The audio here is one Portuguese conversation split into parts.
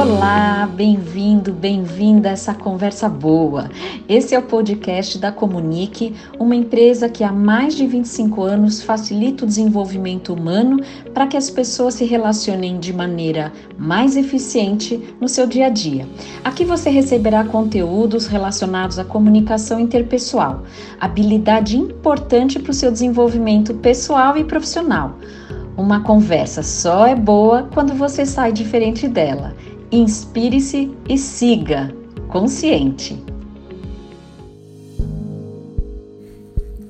Olá, bem-vindo, bem-vinda a essa conversa boa. Esse é o podcast da Comunique, uma empresa que há mais de 25 anos facilita o desenvolvimento humano para que as pessoas se relacionem de maneira mais eficiente no seu dia a dia. Aqui você receberá conteúdos relacionados à comunicação interpessoal, habilidade importante para o seu desenvolvimento pessoal e profissional. Uma conversa só é boa quando você sai diferente dela. Inspire-se e siga, consciente.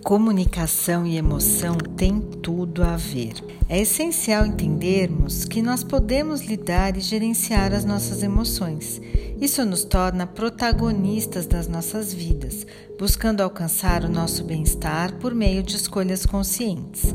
Comunicação e emoção têm tudo a ver. É essencial entendermos que nós podemos lidar e gerenciar as nossas emoções. Isso nos torna protagonistas das nossas vidas, buscando alcançar o nosso bem-estar por meio de escolhas conscientes.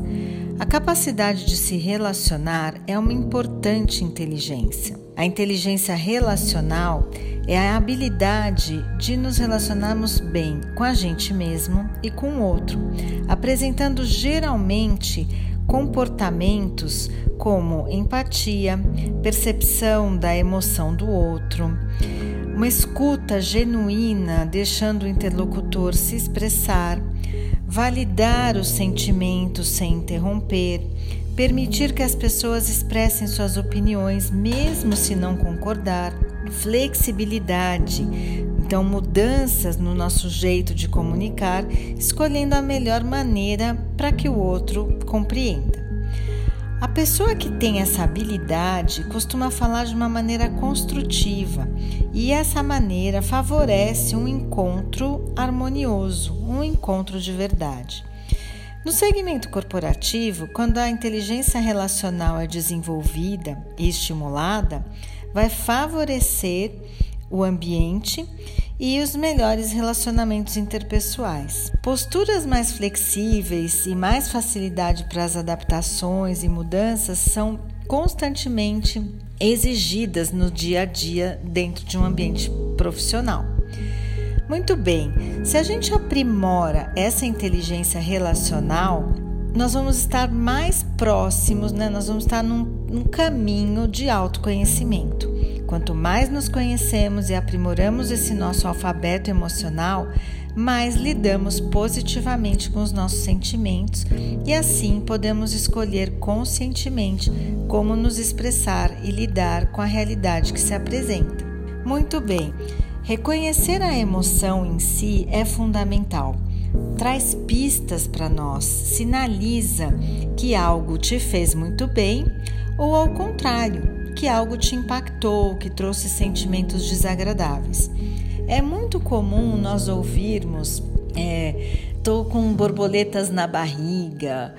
A capacidade de se relacionar é uma importante inteligência. A inteligência relacional é a habilidade de nos relacionarmos bem com a gente mesmo e com o outro, apresentando geralmente comportamentos como empatia, percepção da emoção do outro, uma escuta genuína, deixando o interlocutor se expressar, validar os sentimentos sem interromper, permitir que as pessoas expressem suas opiniões, mesmo se não concordar, flexibilidade, então mudanças no nosso jeito de comunicar, escolhendo a melhor maneira para que o outro compreenda. A pessoa que tem essa habilidade costuma falar de uma maneira construtiva e essa maneira favorece um encontro harmonioso, um encontro de verdade. No segmento corporativo, quando a inteligência relacional é desenvolvida e estimulada, vai favorecer o ambiente e os melhores relacionamentos interpessoais. Posturas mais flexíveis e mais facilidade para as adaptações e mudanças são constantemente exigidas no dia a dia dentro de um ambiente profissional. Muito bem, se a gente aprimora essa inteligência relacional, nós vamos estar mais próximos, né? nós vamos estar num, num caminho de autoconhecimento. Quanto mais nos conhecemos e aprimoramos esse nosso alfabeto emocional, mais lidamos positivamente com os nossos sentimentos e assim podemos escolher conscientemente como nos expressar e lidar com a realidade que se apresenta. Muito bem, reconhecer a emoção em si é fundamental. Traz pistas para nós, sinaliza que algo te fez muito bem ou ao contrário, que algo te impactou, que trouxe sentimentos desagradáveis. É muito comum nós ouvirmos: estou é, com borboletas na barriga,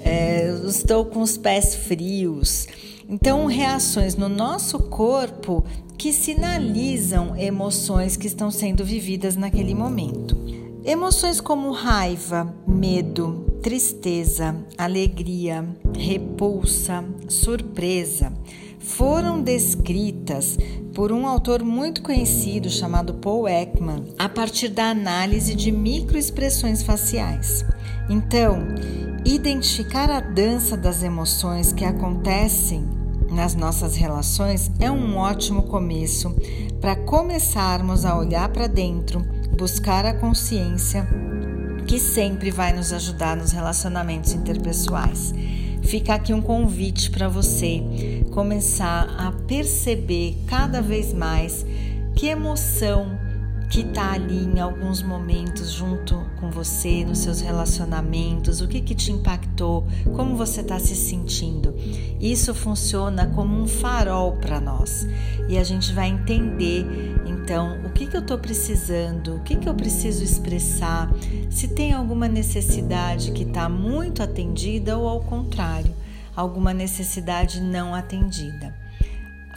é, estou com os pés frios. Então, reações no nosso corpo que sinalizam emoções que estão sendo vividas naquele momento. Emoções como raiva, medo, tristeza, alegria, repulsa, surpresa foram descritas por um autor muito conhecido chamado Paul Ekman a partir da análise de microexpressões faciais. Então, identificar a dança das emoções que acontecem nas nossas relações é um ótimo começo para começarmos a olhar para dentro, buscar a consciência que sempre vai nos ajudar nos relacionamentos interpessoais. Fica aqui um convite para você começar a perceber cada vez mais que emoção que está ali em alguns momentos junto com você, nos seus relacionamentos, o que, que te impactou, como você está se sentindo. Isso funciona como um farol para nós e a gente vai entender então o que, que eu estou precisando, o que, que eu preciso expressar, se tem alguma necessidade que está muito atendida ou ao contrário, alguma necessidade não atendida.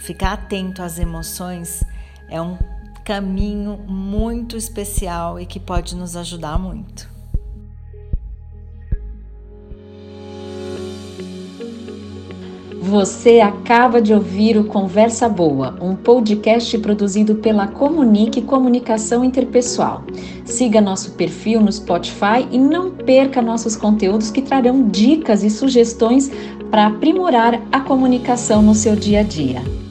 Ficar atento às emoções é um caminho muito especial e que pode nos ajudar muito. Você acaba de ouvir o Conversa Boa, um podcast produzido pela Comunique Comunicação Interpessoal. Siga nosso perfil no Spotify e não perca nossos conteúdos que trarão dicas e sugestões para aprimorar a comunicação no seu dia a dia.